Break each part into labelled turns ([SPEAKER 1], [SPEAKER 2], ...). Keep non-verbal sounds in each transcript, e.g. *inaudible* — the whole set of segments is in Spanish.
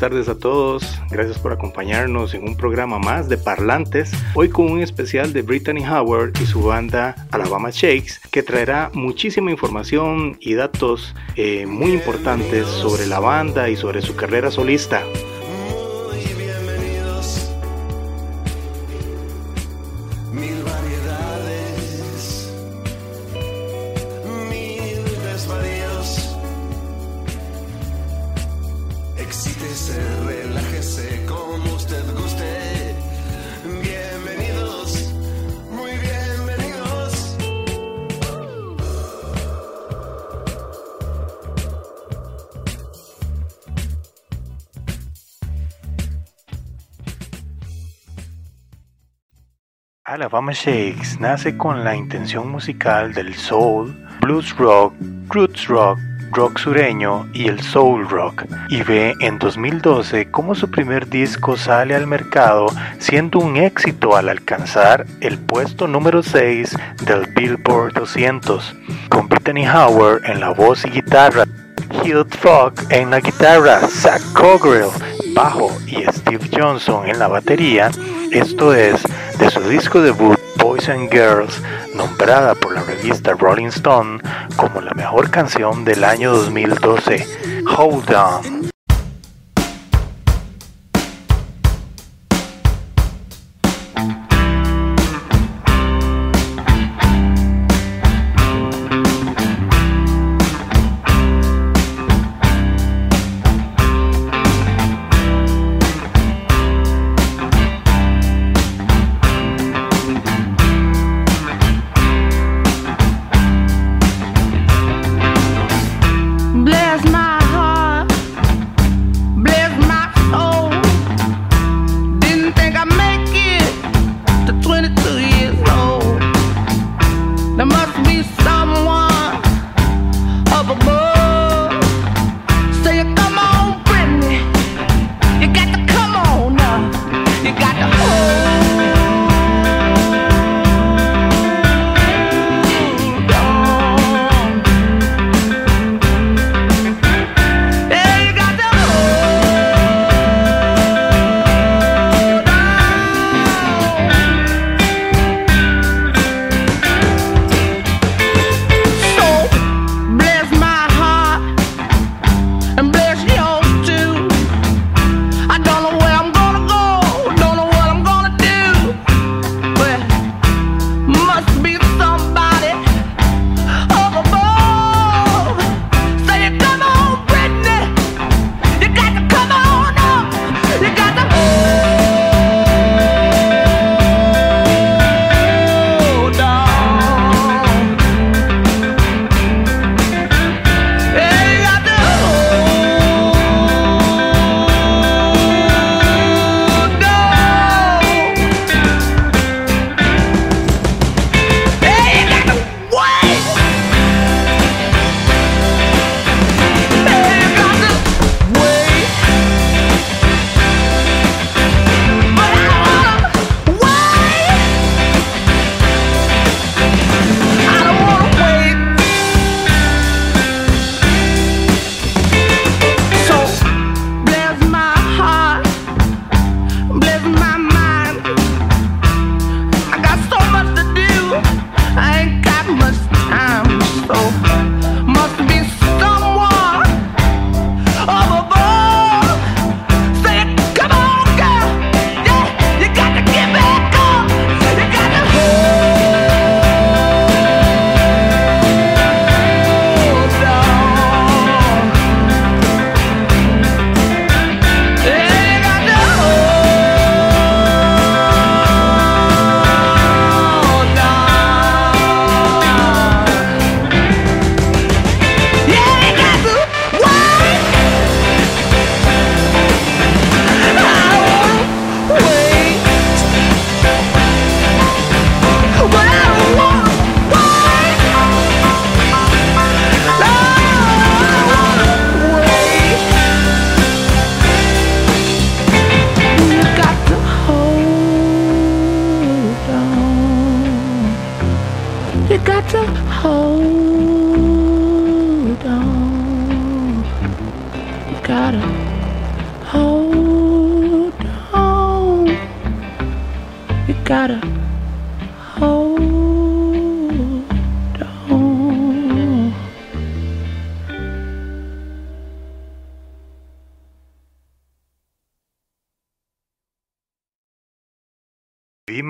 [SPEAKER 1] tardes a todos. Gracias por acompañarnos en un programa más de Parlantes. Hoy con un especial de Brittany Howard y su banda Alabama Shakes, que traerá muchísima información y datos eh, muy importantes sobre la banda y sobre su carrera solista. Alabama Shakes nace con la intención musical del soul, blues rock, roots rock, rock sureño y el soul rock, y ve en 2012 cómo su primer disco sale al mercado siendo un éxito al alcanzar el puesto número 6 del Billboard 200, con Brittany Howard en la voz y guitarra, Hill Fogg en la guitarra, Zach Cogrell y Steve Johnson en la batería, esto es de su disco debut Boys and Girls, nombrada por la revista Rolling Stone como la mejor canción del año 2012, Hold On.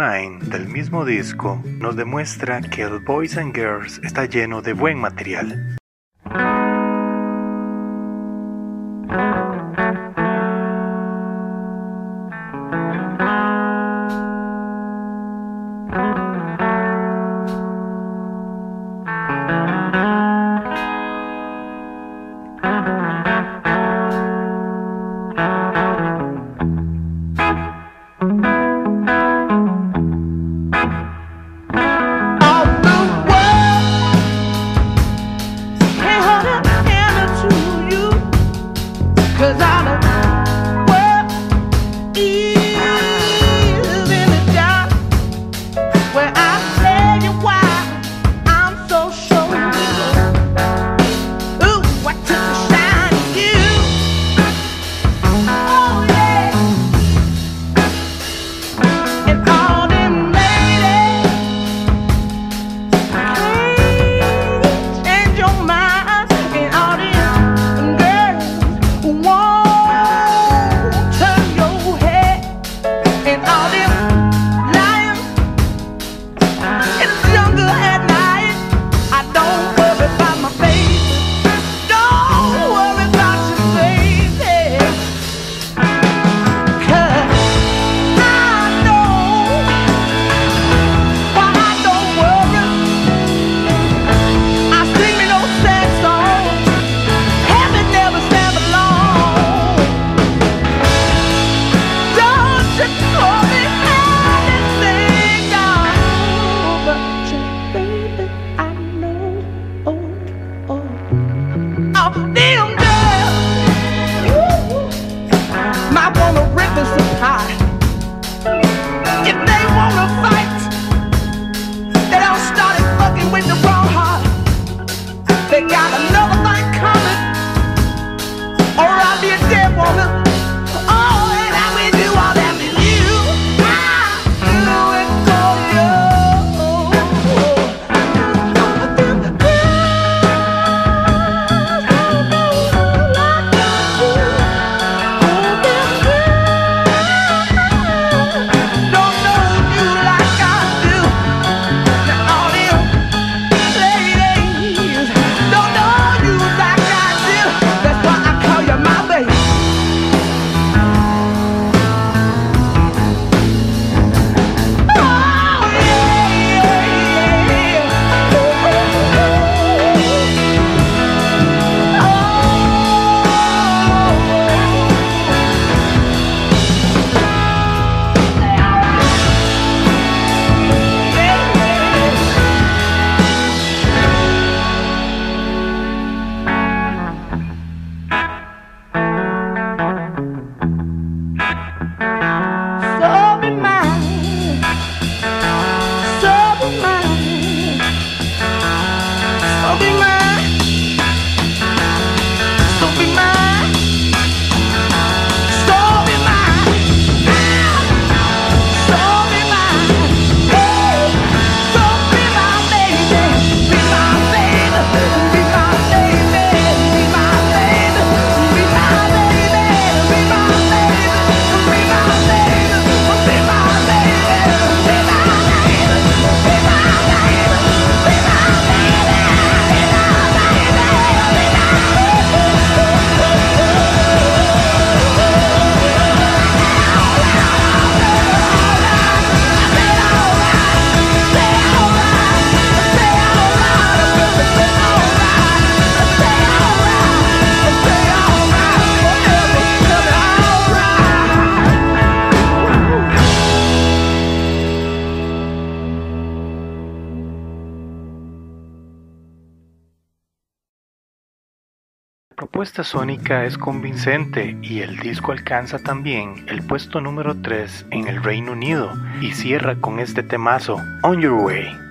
[SPEAKER 2] Del mismo disco nos demuestra que el Boys and Girls está lleno de buen material. Es convincente y el disco alcanza también el puesto número 3 en el Reino Unido y cierra con este temazo, On Your Way.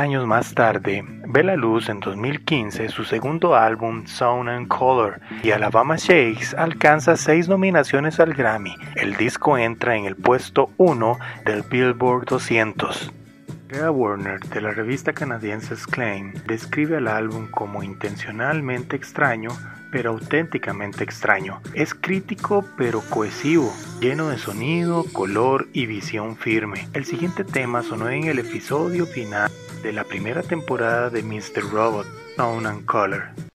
[SPEAKER 2] Años más tarde, ve la luz en 2015 su segundo álbum Sound and Color y Alabama Shakes alcanza seis nominaciones al Grammy. El disco entra en el puesto 1 del Billboard 200. Gary Warner de la revista canadiense Exclaim describe al álbum como intencionalmente extraño pero auténticamente extraño. Es crítico pero cohesivo, lleno de sonido, color y visión firme. El siguiente tema sonó en el episodio final de la primera temporada de Mr. Robot, Sound and Color.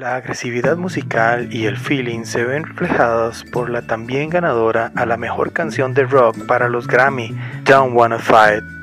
[SPEAKER 2] La agresividad musical y el feeling se ven reflejados por la también ganadora a la mejor canción de rock para los Grammy, Don't Wanna Fight.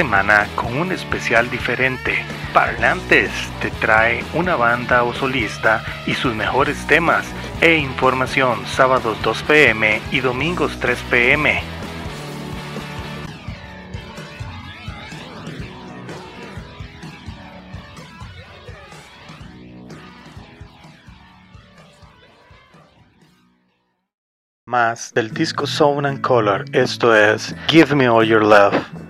[SPEAKER 2] Semana con un especial diferente. Parlantes te trae una banda o solista y sus mejores temas e información sábados 2 pm y domingos 3 pm. Más del disco Sound and Color, esto es Give Me All Your Love.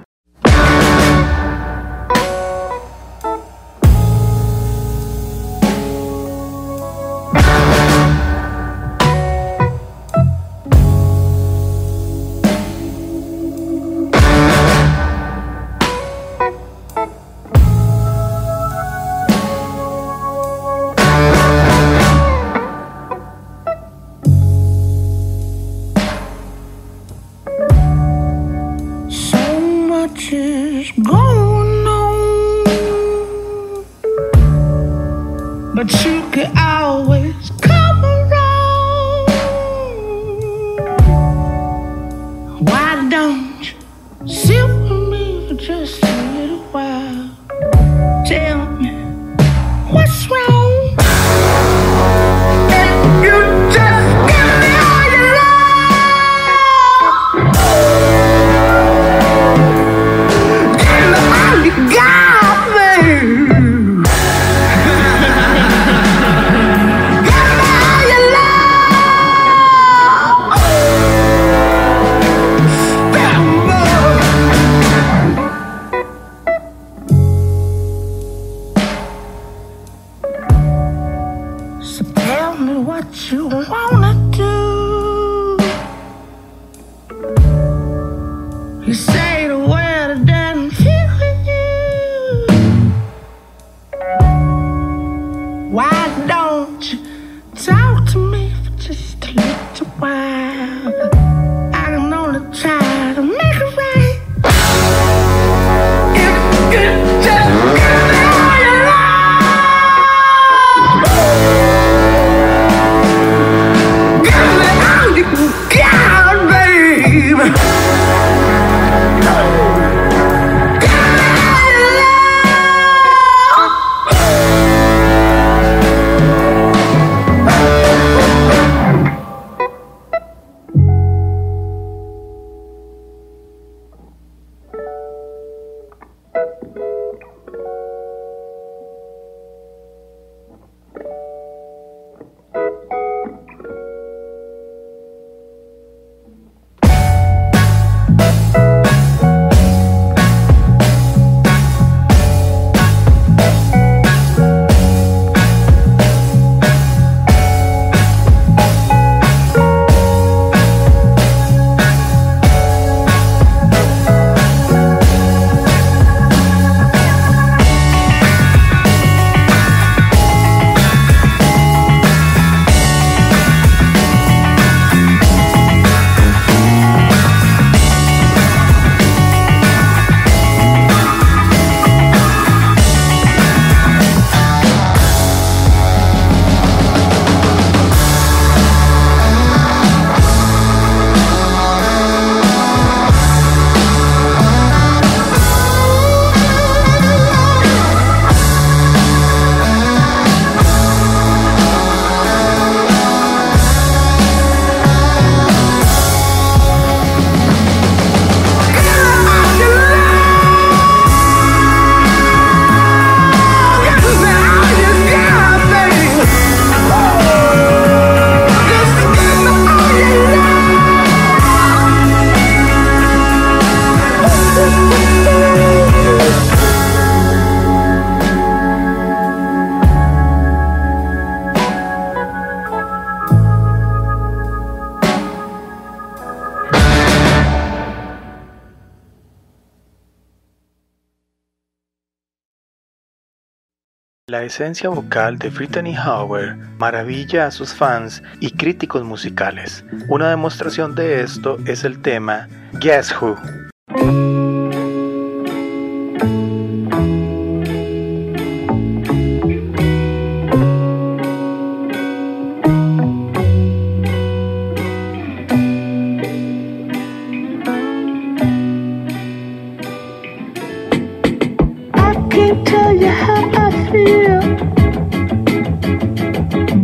[SPEAKER 2] La esencia vocal de Brittany Howard maravilla a sus fans y críticos musicales. Una demostración de esto es el tema Guess Who.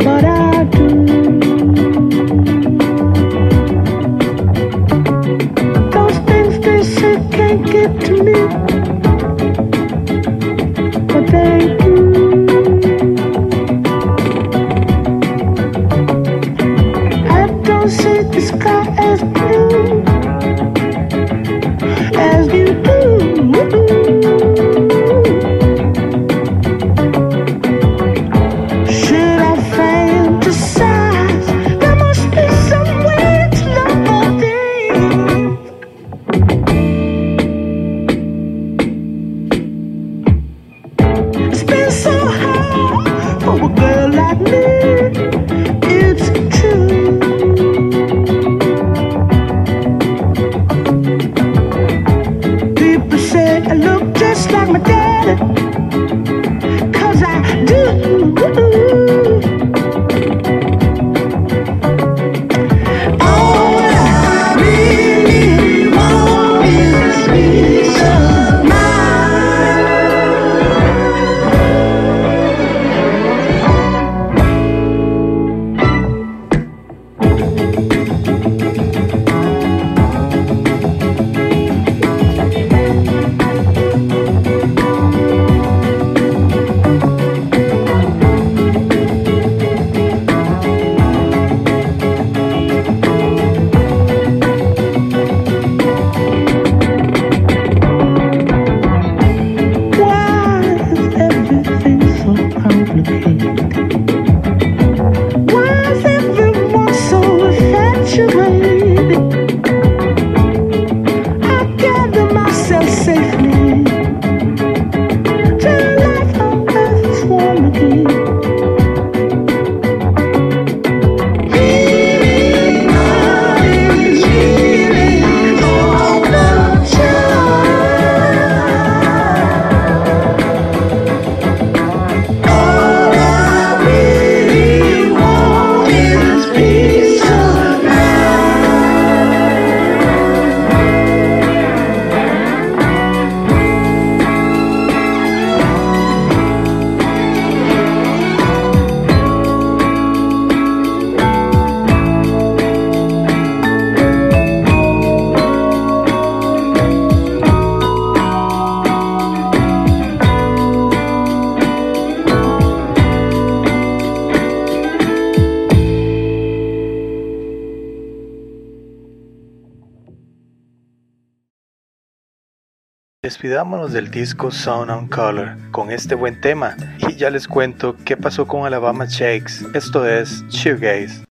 [SPEAKER 2] but I do. Those things they say can't get to me, but they do. Despidámonos del disco Sound on Color con este buen tema y ya les cuento qué pasó con Alabama Shakes, esto es Shoegaze.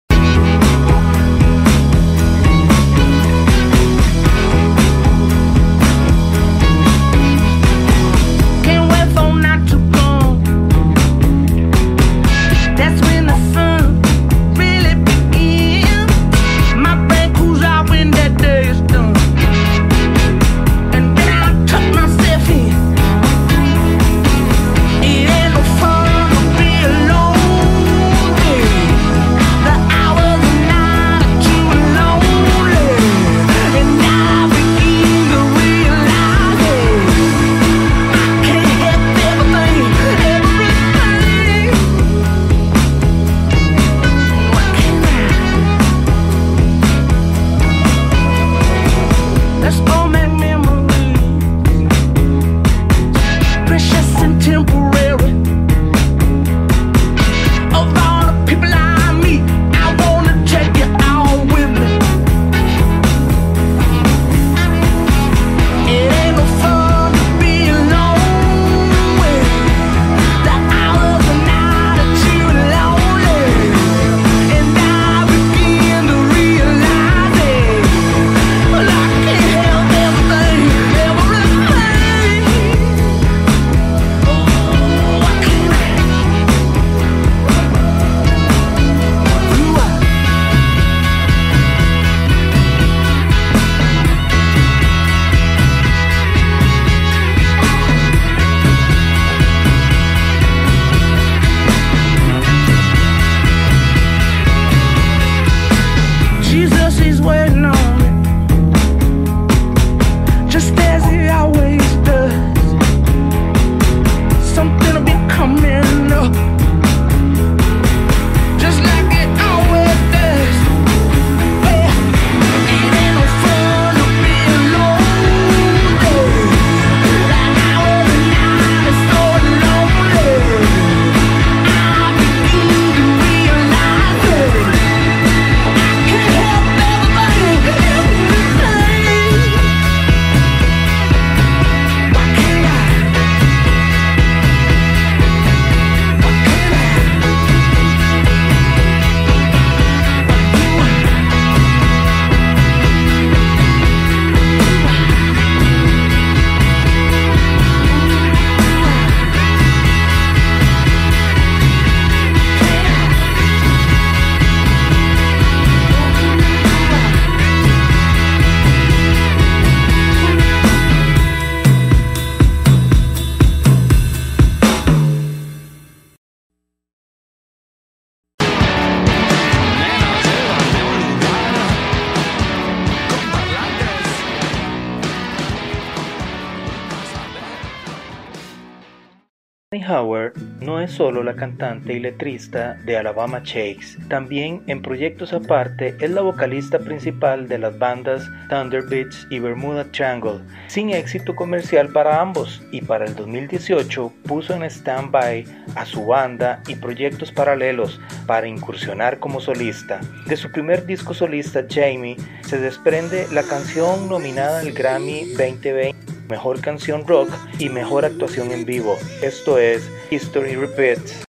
[SPEAKER 1] Howard no es solo la cantante y letrista de Alabama Shakes, también en proyectos aparte es la vocalista principal de las bandas Thunder Beats y Bermuda Triangle, sin éxito comercial para ambos, y para el 2018 puso en stand-by a su banda y proyectos paralelos para incursionar como solista. De su primer disco solista, Jamie, se desprende la canción nominada al Grammy 2020 Mejor Canción Rock y Mejor Actuación en Vivo. Esto es History Repeats.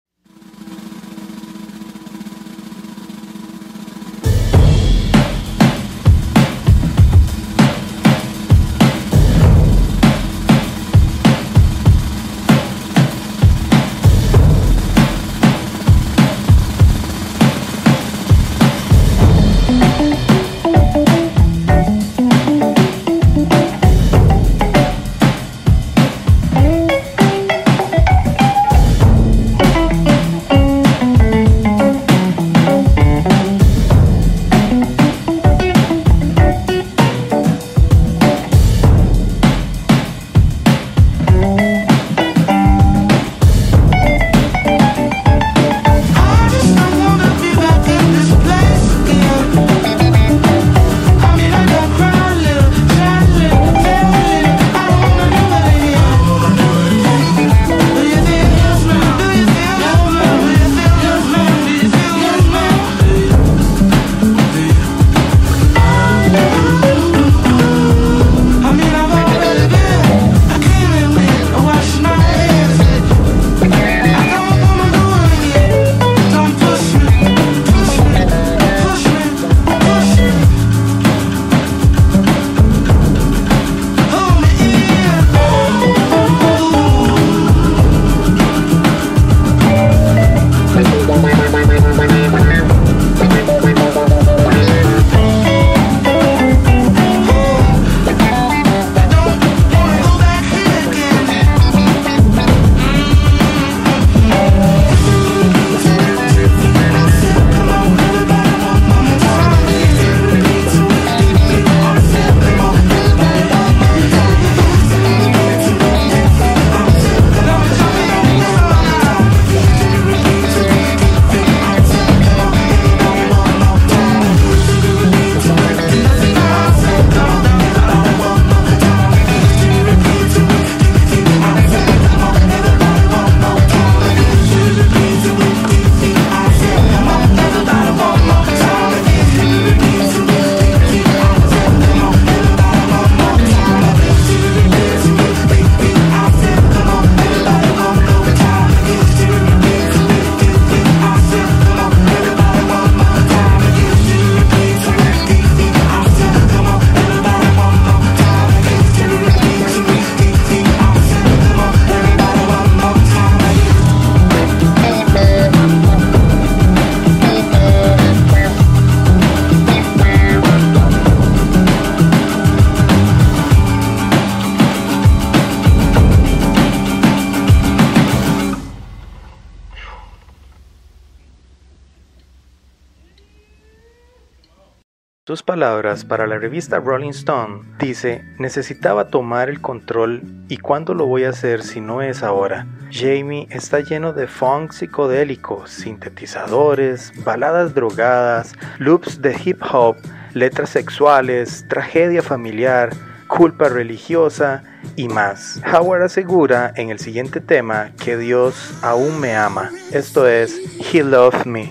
[SPEAKER 1] Para la revista Rolling Stone dice, necesitaba tomar el control y cuándo lo voy a hacer si no es ahora. Jamie está lleno de funk psicodélico, sintetizadores, baladas drogadas, loops de hip hop, letras sexuales, tragedia familiar, culpa religiosa y más. Howard asegura en el siguiente tema que Dios aún me ama. Esto es He Loved Me.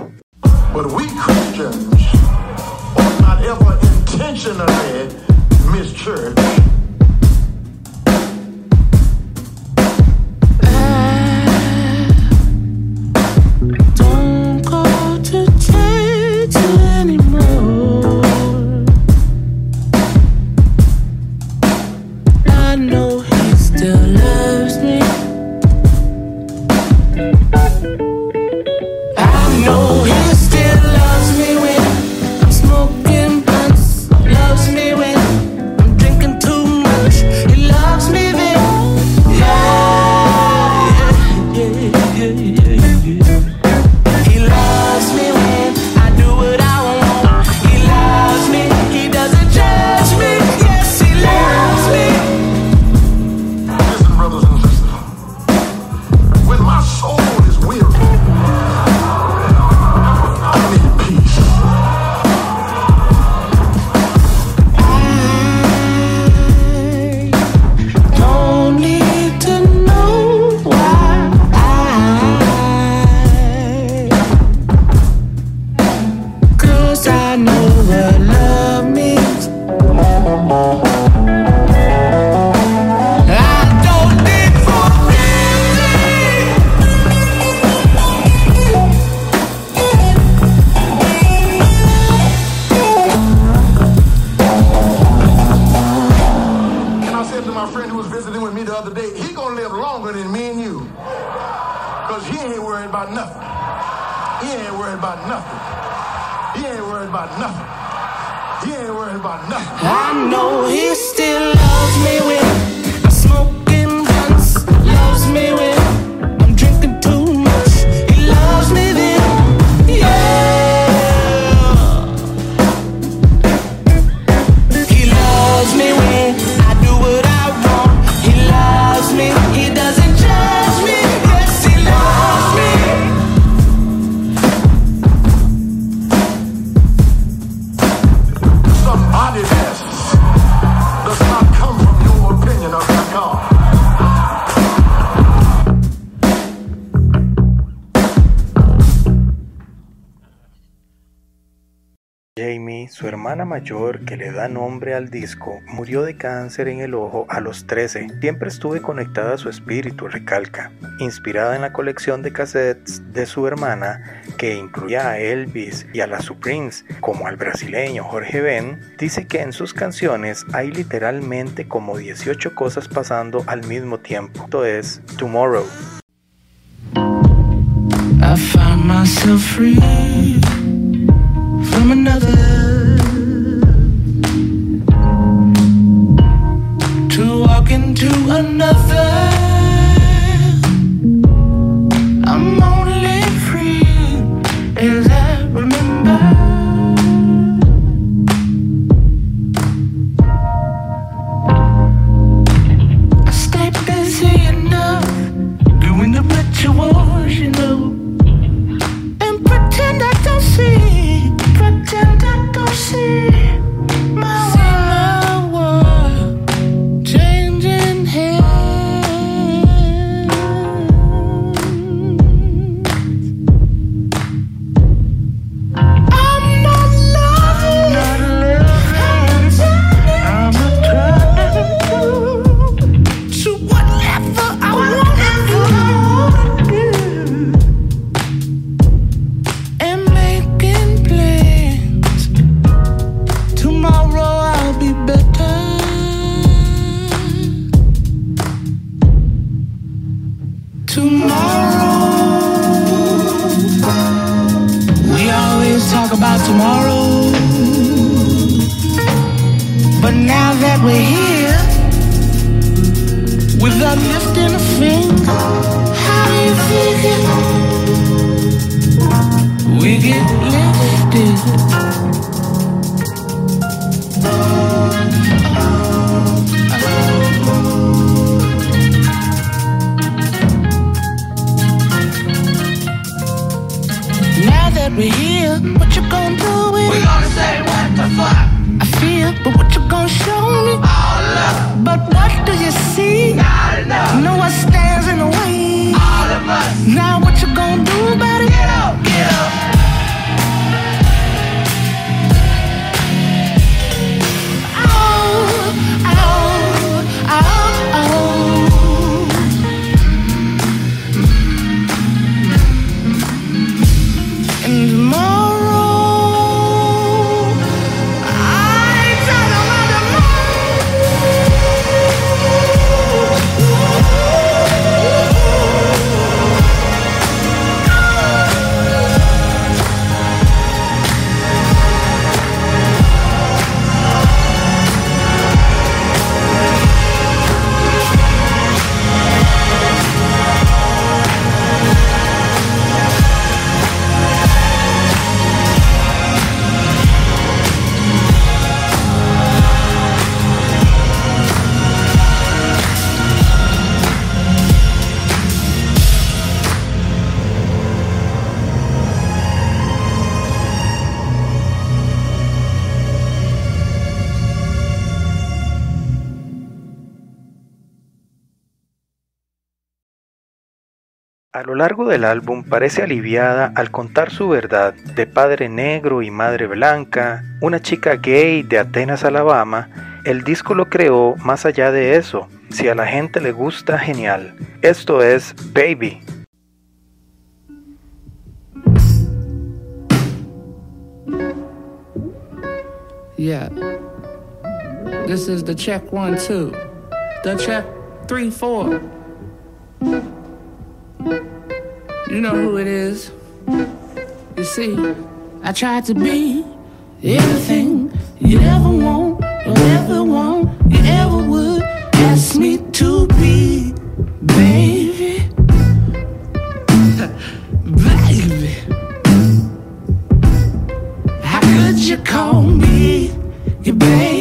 [SPEAKER 2] intentionally mischurch.
[SPEAKER 3] Don't go to church.
[SPEAKER 1] bodies. Su hermana mayor que le da nombre al disco, murió de cáncer en el ojo a los 13. Siempre estuve conectada a su espíritu, recalca. Inspirada en la colección de cassettes de su hermana, que incluía a Elvis y a las Supremes, como al brasileño Jorge Ben, dice que en sus canciones hay literalmente como 18 cosas pasando al mismo tiempo. Esto es Tomorrow.
[SPEAKER 2] Another. A
[SPEAKER 1] lo largo del álbum parece aliviada al contar su verdad de padre negro y madre blanca, una chica gay de Atenas, Alabama. El disco lo creó más allá de eso. Si a la gente le gusta, genial. Esto es Baby.
[SPEAKER 2] Yeah. This is the check one, two. The check. three, four. You know who it is. You see, I tried to be everything you ever want, or ever want, you ever would ask me to be, baby. *laughs* baby. How could you call me your babe?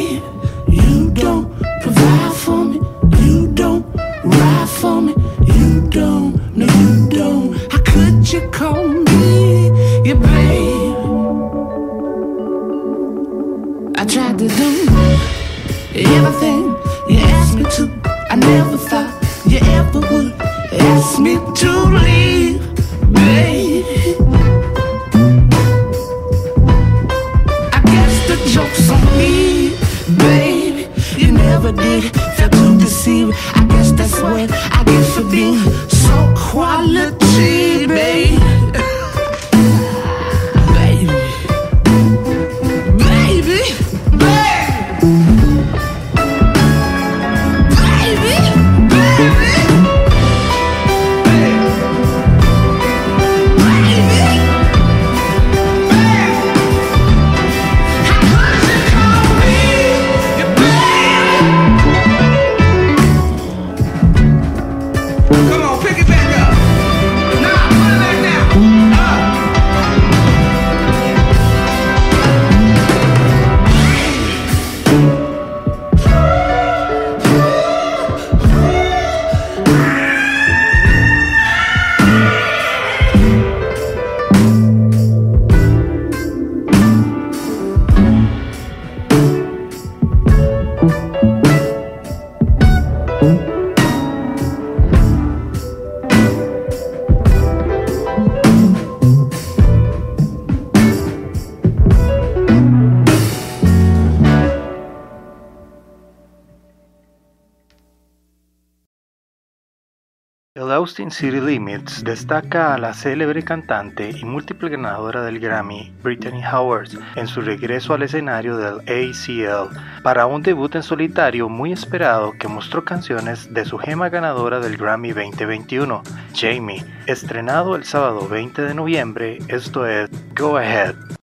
[SPEAKER 1] City Limits destaca a la célebre cantante y múltiple ganadora del Grammy, Brittany Howard, en su regreso al escenario del ACL para un debut en solitario muy esperado que mostró canciones de su gema ganadora del Grammy 2021, Jamie, estrenado el sábado 20 de noviembre, esto es Go Ahead.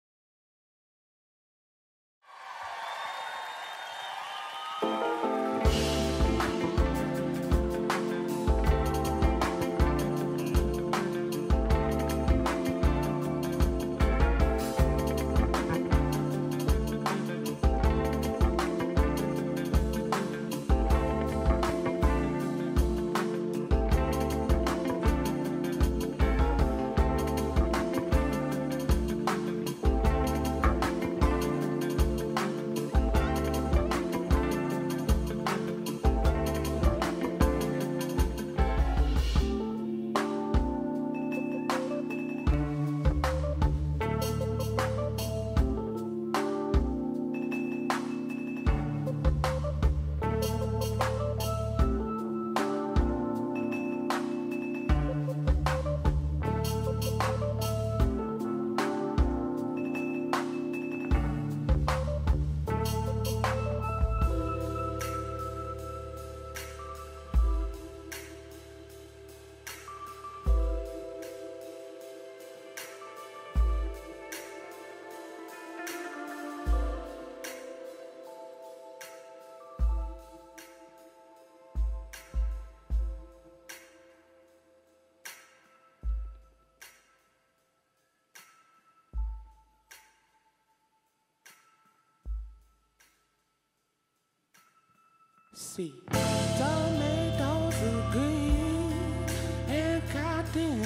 [SPEAKER 2] See, tomatoes are green and cotton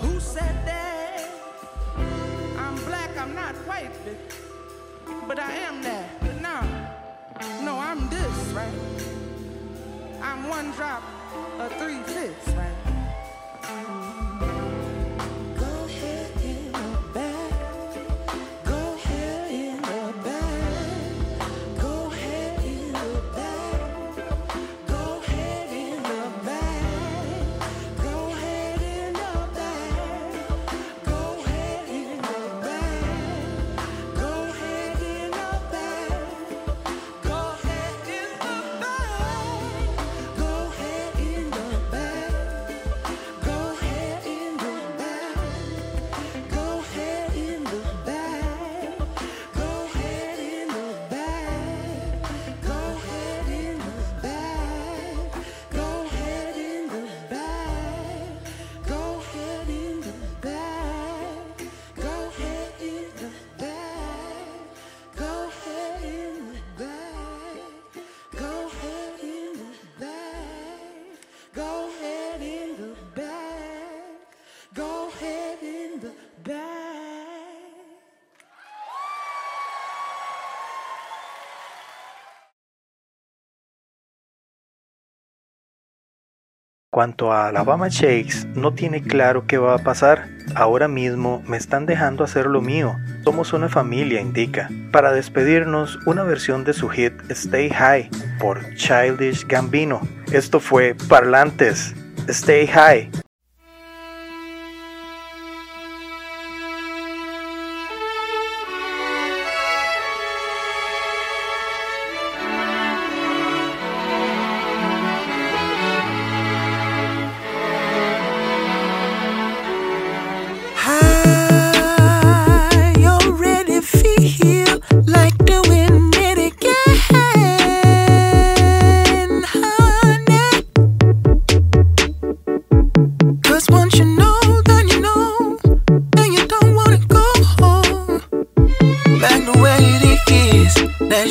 [SPEAKER 2] who said that? I'm black, I'm not white, but, but I am that. But no, I'm this, right? I'm one drop of three fifths, right?
[SPEAKER 1] cuanto a Alabama Shakes, no tiene claro qué va a pasar. Ahora mismo me están dejando hacer lo mío. Somos una familia, indica. Para despedirnos, una versión de su hit Stay High por Childish Gambino. Esto fue Parlantes. Stay High.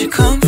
[SPEAKER 2] you come